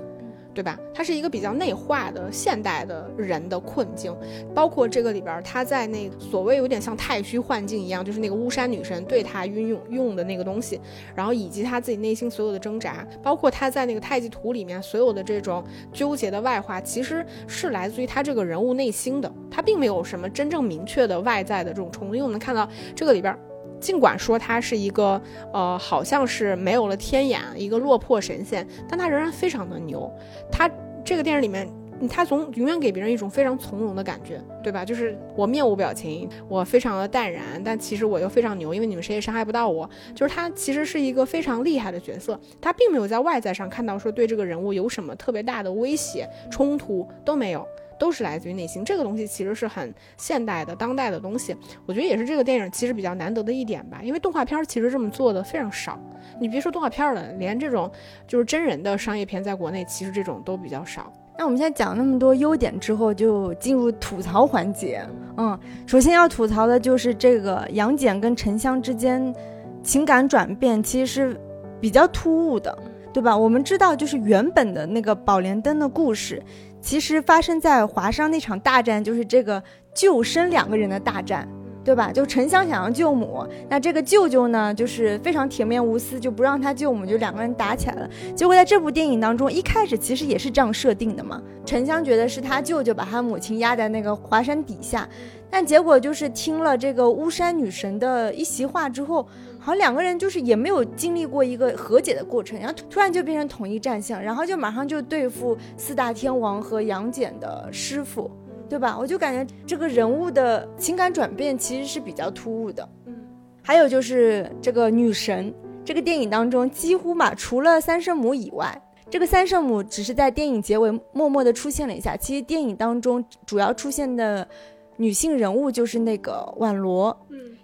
对吧？它是一个比较内化的现代的人的困境，包括这个里边，他在那所谓有点像太虚幻境一样，就是那个巫山女神对他运用用的那个东西，然后以及他自己内心所有的挣扎，包括他在那个太极图里面所有的这种纠结的外化，其实是来自于他这个人物内心的，他并没有什么真正明确的外在的这种冲突。因为我们看到这个里边。尽管说他是一个，呃，好像是没有了天眼，一个落魄神仙，但他仍然非常的牛。他这个电影里面，他从永远给别人一种非常从容的感觉，对吧？就是我面无表情，我非常的淡然，但其实我又非常牛，因为你们谁也伤害不到我。就是他其实是一个非常厉害的角色，他并没有在外在上看到说对这个人物有什么特别大的威胁、冲突都没有。都是来自于内心，这个东西其实是很现代的、当代的东西。我觉得也是这个电影其实比较难得的一点吧，因为动画片其实这么做的非常少。你别说动画片了，连这种就是真人的商业片，在国内其实这种都比较少。那我们现在讲那么多优点之后，就进入吐槽环节。嗯，首先要吐槽的就是这个杨戬跟沉香之间情感转变，其实是比较突兀的，对吧？我们知道，就是原本的那个宝莲灯的故事。其实发生在华商那场大战，就是这个救生两个人的大战，对吧？就沉香想要救母，那这个舅舅呢，就是非常铁面无私，就不让他救母，就两个人打起来了。结果在这部电影当中，一开始其实也是这样设定的嘛。沉香觉得是他舅舅把他母亲压在那个华山底下，但结果就是听了这个巫山女神的一席话之后。好像两个人就是也没有经历过一个和解的过程，然后突然就变成统一战线，然后就马上就对付四大天王和杨戬的师傅，对吧？我就感觉这个人物的情感转变其实是比较突兀的。嗯，还有就是这个女神，这个电影当中几乎嘛，除了三圣母以外，这个三圣母只是在电影结尾默默的出现了一下，其实电影当中主要出现的女性人物就是那个婉罗。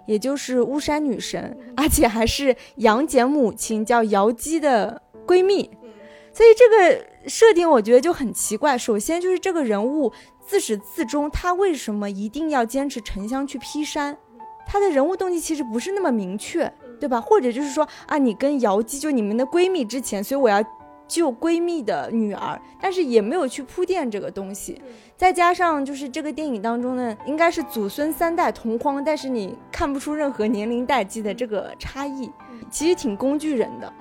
也就是巫山女神，[laughs] 而且还是杨戬母亲叫瑶姬的闺蜜，所以这个设定我觉得就很奇怪。首先就是这个人物自始至终，他为什么一定要坚持沉香去劈山？他的人物动机其实不是那么明确，对吧？或者就是说啊，你跟瑶姬就你们的闺蜜之前，所以我要。救闺蜜的女儿，但是也没有去铺垫这个东西，再加上就是这个电影当中呢，应该是祖孙三代同框，但是你看不出任何年龄代际的这个差异，其实挺工具人的。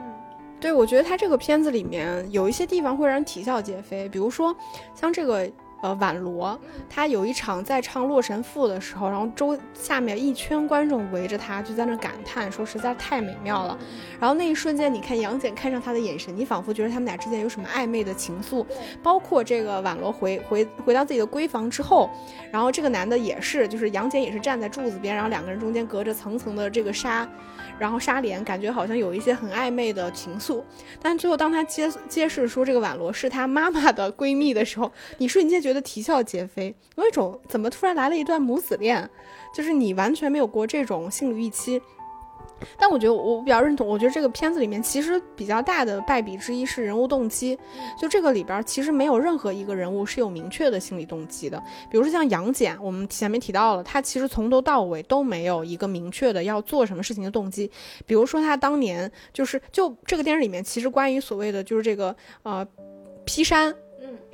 对，我觉得他这个片子里面有一些地方会让人啼笑皆非，比如说像这个。呃婉罗，他有一场在唱《洛神赋》的时候，然后周下面一圈观众围着他，就在那感叹说实在太美妙了。然后那一瞬间，你看杨戬看上他的眼神，你仿佛觉得他们俩之间有什么暧昧的情愫。包括这个婉罗回回回到自己的闺房之后，然后这个男的也是，就是杨戬也是站在柱子边，然后两个人中间隔着层层的这个纱。然后纱帘感觉好像有一些很暧昧的情愫，但最后当他揭揭示说这个婉罗是他妈妈的闺蜜的时候，你瞬间觉得啼笑皆非，有一种怎么突然来了一段母子恋，就是你完全没有过这种心理预期。但我觉得我比较认同，我觉得这个片子里面其实比较大的败笔之一是人物动机，就这个里边其实没有任何一个人物是有明确的心理动机的。比如说像杨戬，我们前面提到了，他其实从头到尾都没有一个明确的要做什么事情的动机。比如说他当年就是就这个电影里面，其实关于所谓的就是这个呃劈山，嗯，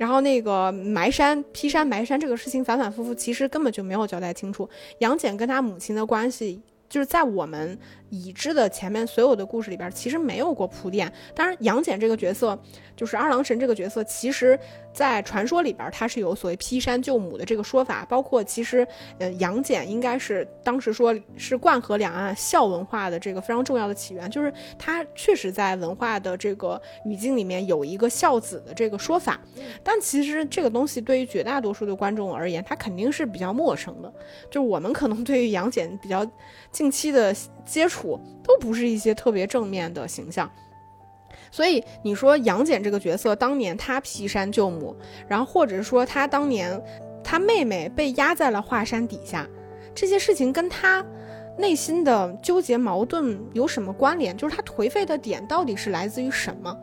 然后那个埋山劈山埋山这个事情反反复复，其实根本就没有交代清楚杨戬跟他母亲的关系。就是在我们已知的前面所有的故事里边，其实没有过铺垫。当然，杨戬这个角色，就是二郎神这个角色，其实。在传说里边，他是有所谓劈山救母的这个说法，包括其实，呃，杨戬应该是当时说是贯河两岸孝文化的这个非常重要的起源，就是他确实在文化的这个语境里面有一个孝子的这个说法，但其实这个东西对于绝大多数的观众而言，他肯定是比较陌生的，就我们可能对于杨戬比较近期的接触，都不是一些特别正面的形象。所以你说杨戬这个角色当年他劈山救母，然后或者说他当年他妹妹被压在了华山底下，这些事情跟他内心的纠结矛盾有什么关联？就是他颓废的点到底是来自于什么？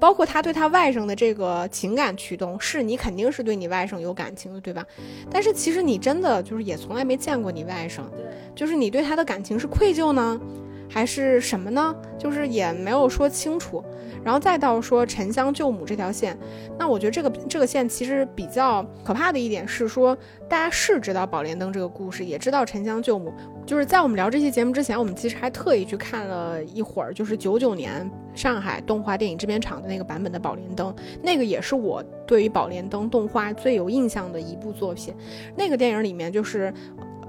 包括他对他外甥的这个情感驱动，是你肯定是对你外甥有感情的，对吧？但是其实你真的就是也从来没见过你外甥，就是你对他的感情是愧疚呢？还是什么呢？就是也没有说清楚，然后再到说沉香救母这条线，那我觉得这个这个线其实比较可怕的一点是说，大家是知道宝莲灯这个故事，也知道沉香救母，就是在我们聊这期节目之前，我们其实还特意去看了一会儿，就是九九年上海动画电影制片厂的那个版本的宝莲灯，那个也是我对于宝莲灯动画最有印象的一部作品，那个电影里面就是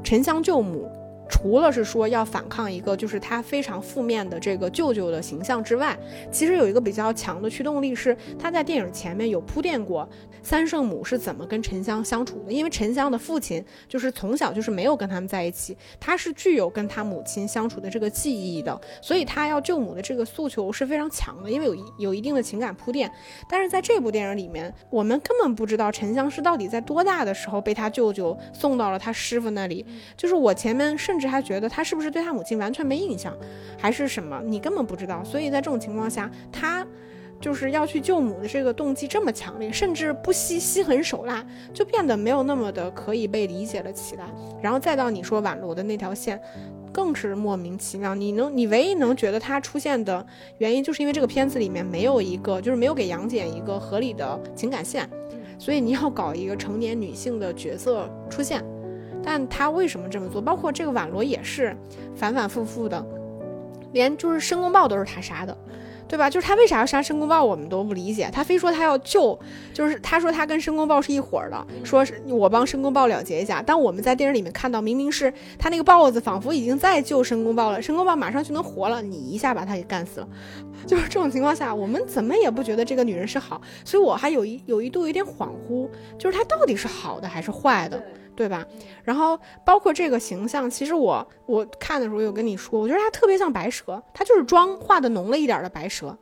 沉香救母。除了是说要反抗一个就是他非常负面的这个舅舅的形象之外，其实有一个比较强的驱动力是他在电影前面有铺垫过三圣母是怎么跟沉香相处的，因为沉香的父亲就是从小就是没有跟他们在一起，他是具有跟他母亲相处的这个记忆的，所以他要救母的这个诉求是非常强的，因为有有一定的情感铺垫。但是在这部电影里面，我们根本不知道沉香是到底在多大的时候被他舅舅送到了他师傅那里，就是我前面甚。甚至还觉得他是不是对他母亲完全没印象，还是什么？你根本不知道。所以在这种情况下，他就是要去救母的这个动机这么强烈，甚至不惜心狠手辣，就变得没有那么的可以被理解了起来。然后再到你说宛罗的那条线，更是莫名其妙。你能，你唯一能觉得他出现的原因，就是因为这个片子里面没有一个，就是没有给杨戬一个合理的情感线，所以你要搞一个成年女性的角色出现。但他为什么这么做？包括这个婉罗也是反反复复的，连就是申公豹都是他杀的，对吧？就是他为啥要杀申公豹，我们都不理解。他非说他要救，就是他说他跟申公豹是一伙儿的，说是我帮申公豹了结一下。但我们在电影里面看到，明明是他那个豹子仿佛已经在救申公豹了，申公豹马上就能活了，你一下把他给干死了。[laughs] 就是这种情况下，我们怎么也不觉得这个女人是好，所以我还有一有一度有点恍惚，就是她到底是好的还是坏的？对吧？然后包括这个形象，其实我我看的时候有跟你说，我觉得他特别像白蛇，他就是妆化的浓了一点的白蛇，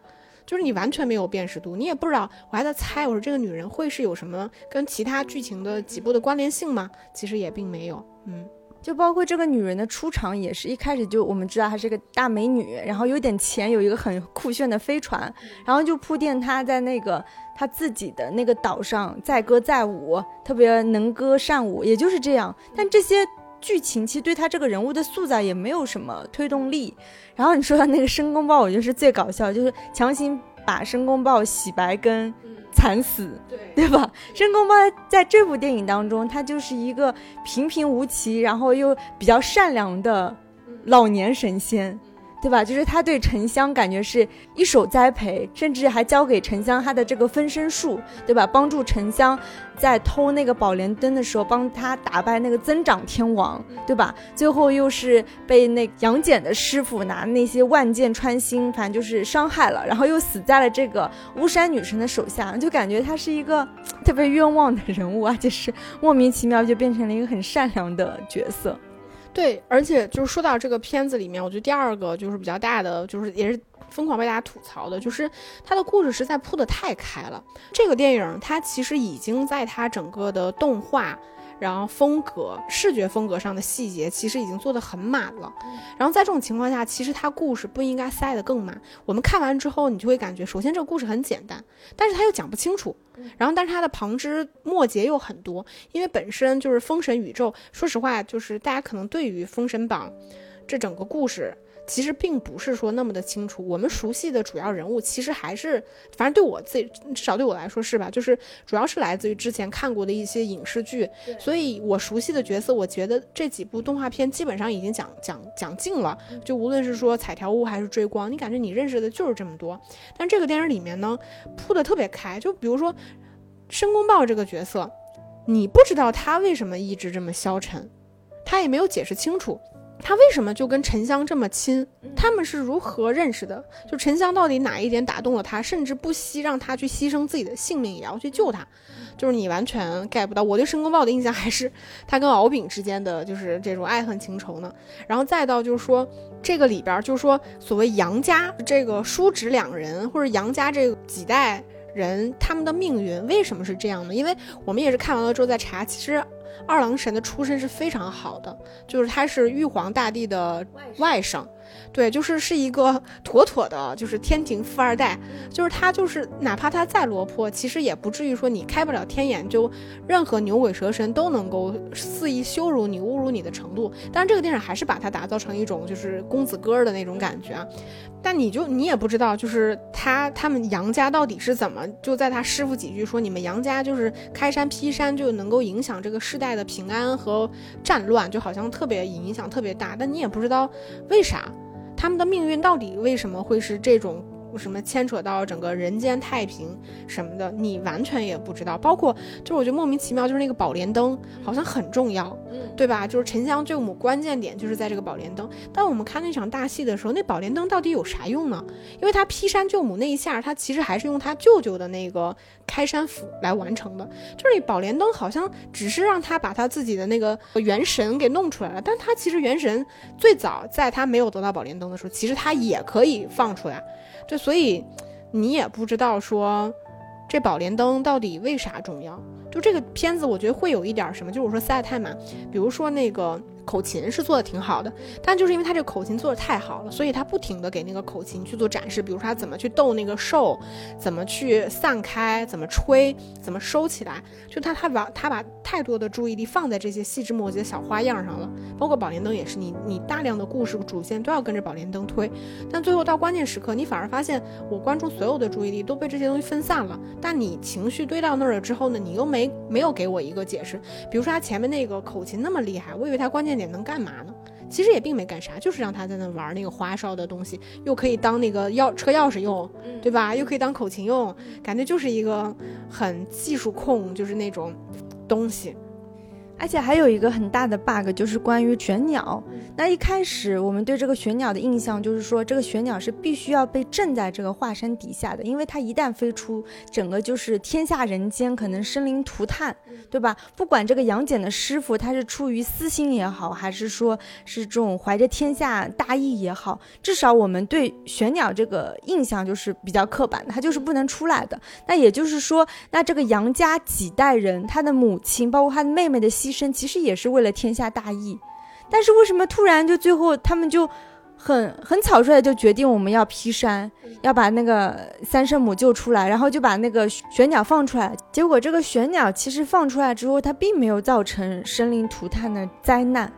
就是你完全没有辨识度，你也不知道。我还在猜，我说这个女人会是有什么跟其他剧情的几部的关联性吗？其实也并没有，嗯。就包括这个女人的出场，也是一开始就我们知道她是个大美女，然后有点钱，有一个很酷炫的飞船，然后就铺垫她在那个她自己的那个岛上载歌载舞，特别能歌善舞，也就是这样。但这些剧情其实对他这个人物的塑造也没有什么推动力。然后你说的那个申公豹，我觉得是最搞笑，就是强行把申公豹洗白跟。惨死，对对吧？申公豹在这部电影当中，他就是一个平平无奇，然后又比较善良的老年神仙。对吧？就是他对沉香感觉是一手栽培，甚至还教给沉香他的这个分身术，对吧？帮助沉香在偷那个宝莲灯的时候，帮他打败那个增长天王，对吧？最后又是被那杨戬的师傅拿那些万箭穿心，反正就是伤害了，然后又死在了这个巫山女神的手下，就感觉他是一个特别冤枉的人物，啊，就是莫名其妙就变成了一个很善良的角色。对，而且就是说到这个片子里面，我觉得第二个就是比较大的，就是也是疯狂被大家吐槽的，就是它的故事实在铺的太开了。这个电影它其实已经在它整个的动画。然后风格、视觉风格上的细节其实已经做得很满了，然后在这种情况下，其实它故事不应该塞得更满。我们看完之后，你就会感觉，首先这个故事很简单，但是它又讲不清楚，然后但是它的旁枝末节又很多，因为本身就是封神宇宙。说实话，就是大家可能对于封神榜这整个故事。其实并不是说那么的清楚，我们熟悉的主要人物其实还是，反正对我自己，至少对我来说是吧？就是主要是来自于之前看过的一些影视剧，所以我熟悉的角色，我觉得这几部动画片基本上已经讲讲讲尽了。就无论是说彩条屋还是追光，你感觉你认识的就是这么多。但这个电影里面呢，铺的特别开，就比如说申公豹这个角色，你不知道他为什么一直这么消沉，他也没有解释清楚。他为什么就跟沉香这么亲？他们是如何认识的？就沉香到底哪一点打动了他，甚至不惜让他去牺牲自己的性命也要去救他？就是你完全 get 不到。我对申公豹的印象还是他跟敖丙之间的就是这种爱恨情仇呢。然后再到就是说这个里边，就是说所谓杨家这个叔侄两人，或者杨家这几代人他们的命运为什么是这样的？因为我们也是看完了之后再查，其实。二郎神的出身是非常好的，就是他是玉皇大帝的外甥。对，就是是一个妥妥的，就是天庭富二代。就是他，就是哪怕他再落魄，其实也不至于说你开不了天眼，就任何牛鬼蛇神都能够肆意羞辱你、侮辱你的程度。但是这个电影还是把他打造成一种就是公子哥的那种感觉啊。但你就你也不知道，就是他他们杨家到底是怎么就在他师傅几句说你们杨家就是开山劈山就能够影响这个世代的平安和战乱，就好像特别影响特别大。但你也不知道为啥。他们的命运到底为什么会是这种？什么牵扯到整个人间太平什么的，你完全也不知道。包括就是我觉得莫名其妙，就是那个宝莲灯好像很重要，对吧？就是沉香救母关键点就是在这个宝莲灯。但我们看那场大戏的时候，那宝莲灯到底有啥用呢？因为他劈山救母那一下，他其实还是用他舅舅的那个开山斧来完成的。就是宝莲灯好像只是让他把他自己的那个元神给弄出来了，但他其实元神最早在他没有得到宝莲灯的时候，其实他也可以放出来。对所以，你也不知道说，这宝莲灯到底为啥重要？就这个片子，我觉得会有一点什么，就是我说塞太满，比如说那个。口琴是做的挺好的，但就是因为他这个口琴做的太好了，所以他不停的给那个口琴去做展示，比如说他怎么去逗那个兽，怎么去散开，怎么吹，怎么收起来，就他他把他把太多的注意力放在这些细枝末节的小花样上了。包括宝莲灯也是，你你大量的故事主线都要跟着宝莲灯推，但最后到关键时刻，你反而发现我关注所有的注意力都被这些东西分散了。但你情绪堆到那儿了之后呢，你又没没有给我一个解释，比如说他前面那个口琴那么厉害，我以为他关键。点能干嘛呢？其实也并没干啥，就是让他在那玩那个花哨的东西，又可以当那个钥车钥匙用，对吧？又可以当口琴用，感觉就是一个很技术控，就是那种东西。而且还有一个很大的 bug，就是关于玄鸟。那一开始我们对这个玄鸟的印象就是说，这个玄鸟是必须要被镇在这个华山底下的，因为它一旦飞出，整个就是天下人间可能生灵涂炭，对吧？不管这个杨戬的师傅他是出于私心也好，还是说是这种怀着天下大义也好，至少我们对玄鸟这个印象就是比较刻板的，它就是不能出来的。那也就是说，那这个杨家几代人，他的母亲包括他的妹妹的。牺牲其实也是为了天下大义，但是为什么突然就最后他们就很很草率的就决定我们要劈山，要把那个三圣母救出来，然后就把那个玄鸟放出来。结果这个玄鸟其实放出来之后，它并没有造成生灵涂炭的灾难。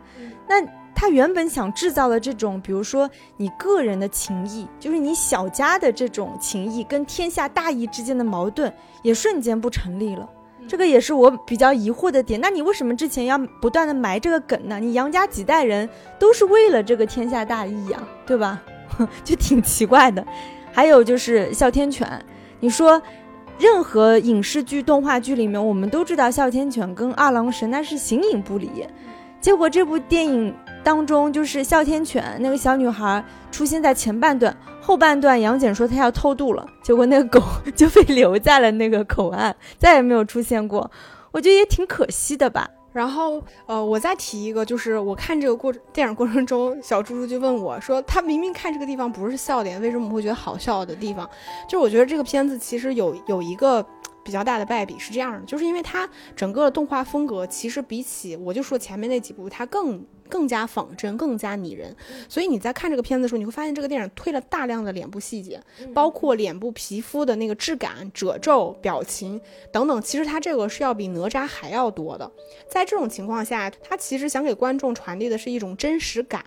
那他原本想制造的这种，比如说你个人的情谊，就是你小家的这种情谊，跟天下大义之间的矛盾，也瞬间不成立了。这个也是我比较疑惑的点，那你为什么之前要不断的埋这个梗呢？你杨家几代人都是为了这个天下大义呀，对吧？[laughs] 就挺奇怪的。还有就是哮天犬，你说任何影视剧、动画剧里面，我们都知道哮天犬跟二郎神那是形影不离，结果这部电影当中，就是哮天犬那个小女孩出现在前半段，后半段杨戬说他要偷渡了，结果那个狗就被留在了那个口岸，再也没有出现过，我觉得也挺可惜的吧。然后，呃，我再提一个，就是我看这个过电影过程中，小猪猪就问我说：“他明明看这个地方不是笑点，为什么会觉得好笑的地方？”就是我觉得这个片子其实有有一个。比较大的败笔是这样的，就是因为它整个的动画风格其实比起我就说前面那几部，它更更加仿真，更加拟人。所以你在看这个片子的时候，你会发现这个电影推了大量的脸部细节，包括脸部皮肤的那个质感、褶皱、表情等等。其实它这个是要比哪吒还要多的。在这种情况下，它其实想给观众传递的是一种真实感。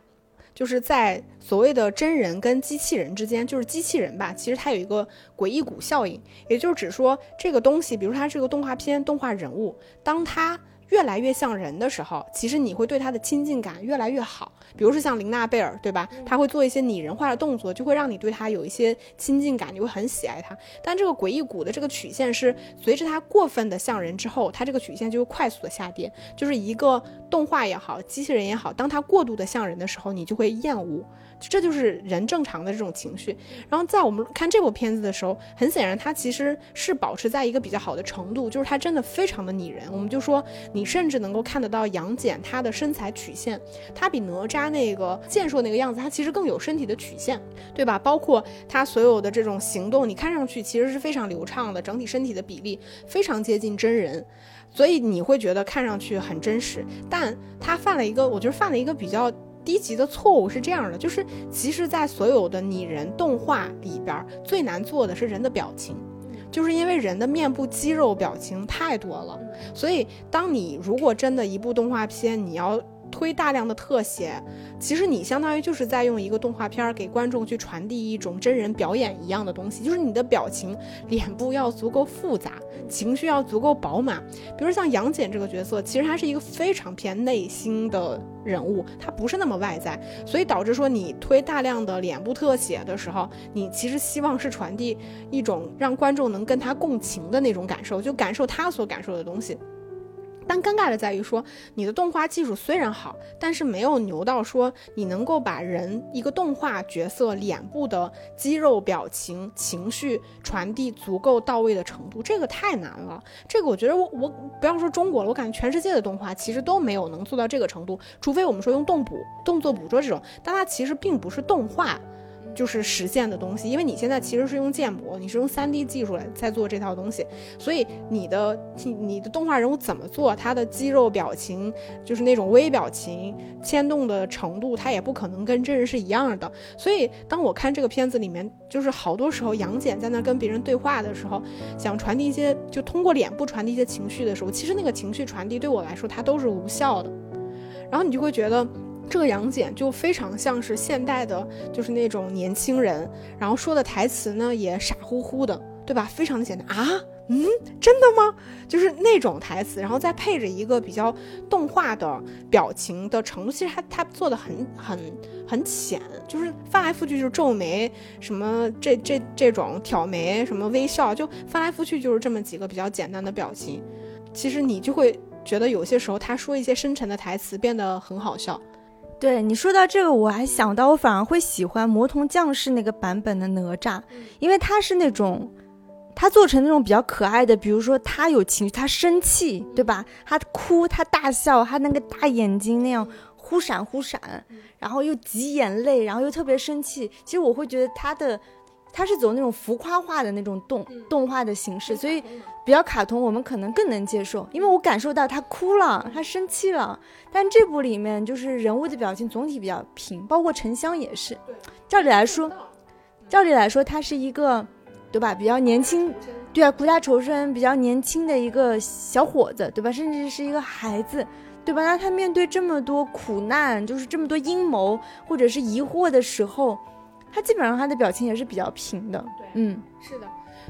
就是在所谓的真人跟机器人之间，就是机器人吧，其实它有一个诡异谷效应，也就是指说这个东西，比如它是个动画片动画人物，当它。越来越像人的时候，其实你会对他的亲近感越来越好。比如说像琳娜贝尔，对吧？他会做一些拟人化的动作，就会让你对他有一些亲近感，你会很喜爱他。但这个诡异谷的这个曲线是随着他过分的像人之后，他这个曲线就会快速的下跌。就是一个动画也好，机器人也好，当他过度的像人的时候，你就会厌恶。这就是人正常的这种情绪。然后在我们看这部片子的时候，很显然它其实是保持在一个比较好的程度，就是它真的非常的拟人。我们就说，你甚至能够看得到杨戬他的身材曲线，他比哪吒那个健硕那个样子，他其实更有身体的曲线，对吧？包括他所有的这种行动，你看上去其实是非常流畅的，整体身体的比例非常接近真人，所以你会觉得看上去很真实。但他犯了一个，我觉得犯了一个比较。低级的错误是这样的，就是其实，在所有的拟人动画里边，最难做的是人的表情，就是因为人的面部肌肉表情太多了，所以当你如果真的一部动画片，你要。推大量的特写，其实你相当于就是在用一个动画片给观众去传递一种真人表演一样的东西，就是你的表情、脸部要足够复杂，情绪要足够饱满。比如像杨戬这个角色，其实他是一个非常偏内心的人物，他不是那么外在，所以导致说你推大量的脸部特写的时候，你其实希望是传递一种让观众能跟他共情的那种感受，就感受他所感受的东西。但尴尬的在于说，你的动画技术虽然好，但是没有牛到说你能够把人一个动画角色脸部的肌肉表情、情绪传递足够到位的程度，这个太难了。这个我觉得我我不要说中国了，我感觉全世界的动画其实都没有能做到这个程度，除非我们说用动捕、动作捕捉这种，但它其实并不是动画。就是实现的东西，因为你现在其实是用建模，你是用 3D 技术来在做这套东西，所以你的你的动画人物怎么做，他的肌肉表情就是那种微表情牵动的程度，他也不可能跟真人是一样的。所以当我看这个片子里面，就是好多时候杨戬在那跟别人对话的时候，想传递一些就通过脸部传递一些情绪的时候，其实那个情绪传递对我来说它都是无效的，然后你就会觉得。这个杨戬就非常像是现代的，就是那种年轻人，然后说的台词呢也傻乎乎的，对吧？非常的简单啊，嗯，真的吗？就是那种台词，然后再配着一个比较动画的表情的程度，其实他他做的很很很浅，就是翻来覆去就是皱眉，什么这这这种挑眉，什么微笑，就翻来覆去就是这么几个比较简单的表情，其实你就会觉得有些时候他说一些深沉的台词变得很好笑。对你说到这个，我还想到，我反而会喜欢魔童降世那个版本的哪吒，因为他是那种，他做成那种比较可爱的，比如说他有情绪，他生气，对吧？他哭，他大笑，他那个大眼睛那样忽闪忽闪，然后又挤眼泪，然后又特别生气。其实我会觉得他的。他是走那种浮夸化的那种动动画的形式，所以比较卡通，我们可能更能接受。因为我感受到他哭了，他生气了。但这部里面就是人物的表情总体比较平，包括沉香也是。照理来说，照理来说，他是一个，对吧？比较年轻，对啊，苦大仇深，比较年轻的一个小伙子，对吧？甚至是一个孩子，对吧？那他面对这么多苦难，就是这么多阴谋或者是疑惑的时候。他基本上他的表情也是比较平的，对，嗯，是的，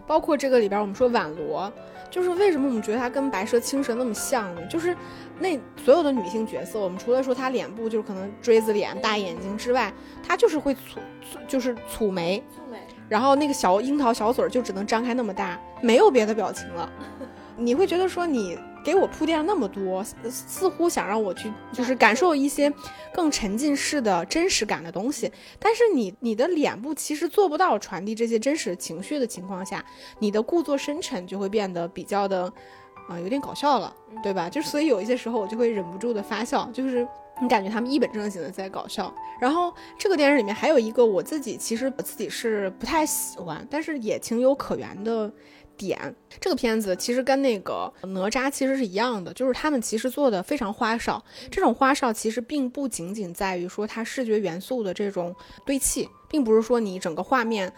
包括这个里边我们说婉罗，就是为什么我们觉得她跟白蛇、青蛇那么像呢？就是那所有的女性角色，我们除了说她脸部就是可能锥子脸、大眼睛之外，她就是会蹙，就是蹙眉，然后那个小樱桃小嘴就只能张开那么大，没有别的表情了。[laughs] 你会觉得说你。给我铺垫了那么多，似乎想让我去就是感受一些更沉浸式的真实感的东西，但是你你的脸部其实做不到传递这些真实情绪的情况下，你的故作深沉就会变得比较的啊有点搞笑了，对吧？就所以有一些时候我就会忍不住的发笑，就是你感觉他们一本正经的在搞笑。然后这个电影里面还有一个我自己其实我自己是不太喜欢，但是也情有可原的。点这个片子其实跟那个哪吒其实是一样的，就是他们其实做的非常花哨。这种花哨其实并不仅仅在于说它视觉元素的这种堆砌，并不是说你整个画面，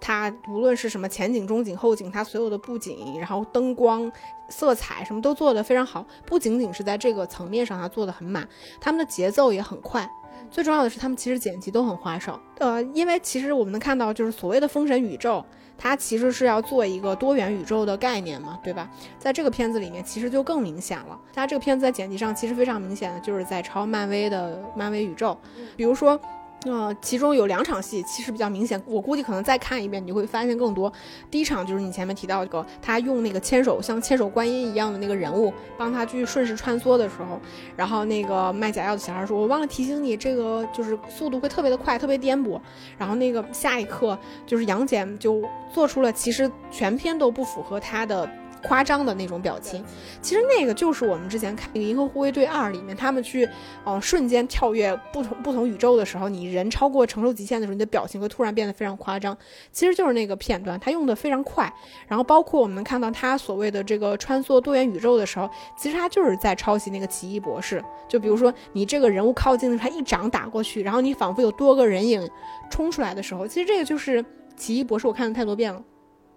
它无论是什么前景、中景、后景，它所有的布景，然后灯光、色彩什么都做得非常好。不仅仅是在这个层面上，它做的很满，他们的节奏也很快。最重要的是，他们其实剪辑都很花哨。呃，因为其实我们能看到，就是所谓的封神宇宙。它其实是要做一个多元宇宙的概念嘛，对吧？在这个片子里面，其实就更明显了。它这个片子在剪辑上其实非常明显的就是在抄漫威的漫威宇宙，比如说。呃，其中有两场戏其实比较明显，我估计可能再看一遍，你会发现更多。第一场就是你前面提到这个，他用那个千手像千手观音一样的那个人物帮他去顺势穿梭的时候，然后那个卖假药的小孩说：“我忘了提醒你，这个就是速度会特别的快，特别颠簸。”然后那个下一刻就是杨戬就做出了其实全篇都不符合他的。夸张的那种表情，其实那个就是我们之前看《那个银河护卫队二》里面，他们去，呃，瞬间跳跃不同不同宇宙的时候，你人超过承受极限的时候，你的表情会突然变得非常夸张。其实就是那个片段，他用的非常快。然后包括我们看到他所谓的这个穿梭多元宇宙的时候，其实他就是在抄袭那个奇异博士。就比如说你这个人物靠近的时候，他一掌打过去，然后你仿佛有多个人影冲出来的时候，其实这个就是奇异博士。我看了太多遍了。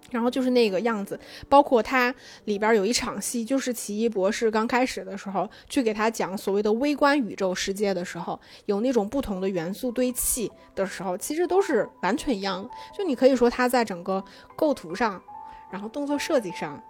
然后就是那个样子，包括它里边有一场戏，就是奇异博士刚开始的时候去给他讲所谓的微观宇宙世界的时候，有那种不同的元素堆砌的时候，其实都是完全一样的。就你可以说他在整个构图上，然后动作设计上，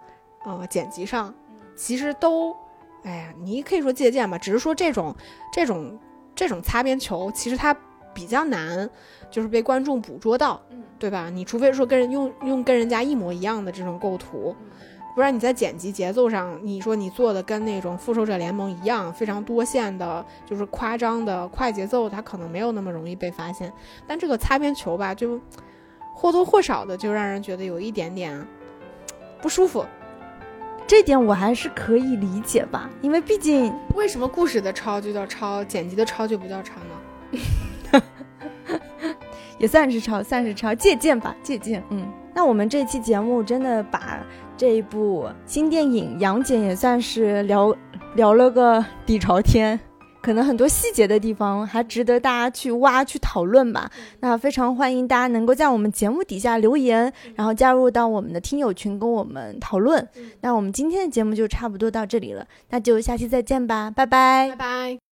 呃，剪辑上，其实都，哎呀，你可以说借鉴吧，只是说这种这种这种擦边球，其实它比较难，就是被观众捕捉到。对吧？你除非说跟人用用跟人家一模一样的这种构图，不然你在剪辑节奏上，你说你做的跟那种复仇者联盟一样，非常多线的，就是夸张的快节奏，它可能没有那么容易被发现。但这个擦边球吧，就或多或少的就让人觉得有一点点不舒服。这点我还是可以理解吧，因为毕竟为什么故事的抄就叫抄，剪辑的抄就不叫抄呢？[laughs] 也算是抄，算是抄，借鉴吧，借鉴。嗯，那我们这期节目真的把这一部新电影《杨戬》也算是聊聊了个底朝天，可能很多细节的地方还值得大家去挖去讨论吧。那非常欢迎大家能够在我们节目底下留言，然后加入到我们的听友群跟我们讨论。那我们今天的节目就差不多到这里了，那就下期再见吧，拜拜，拜拜。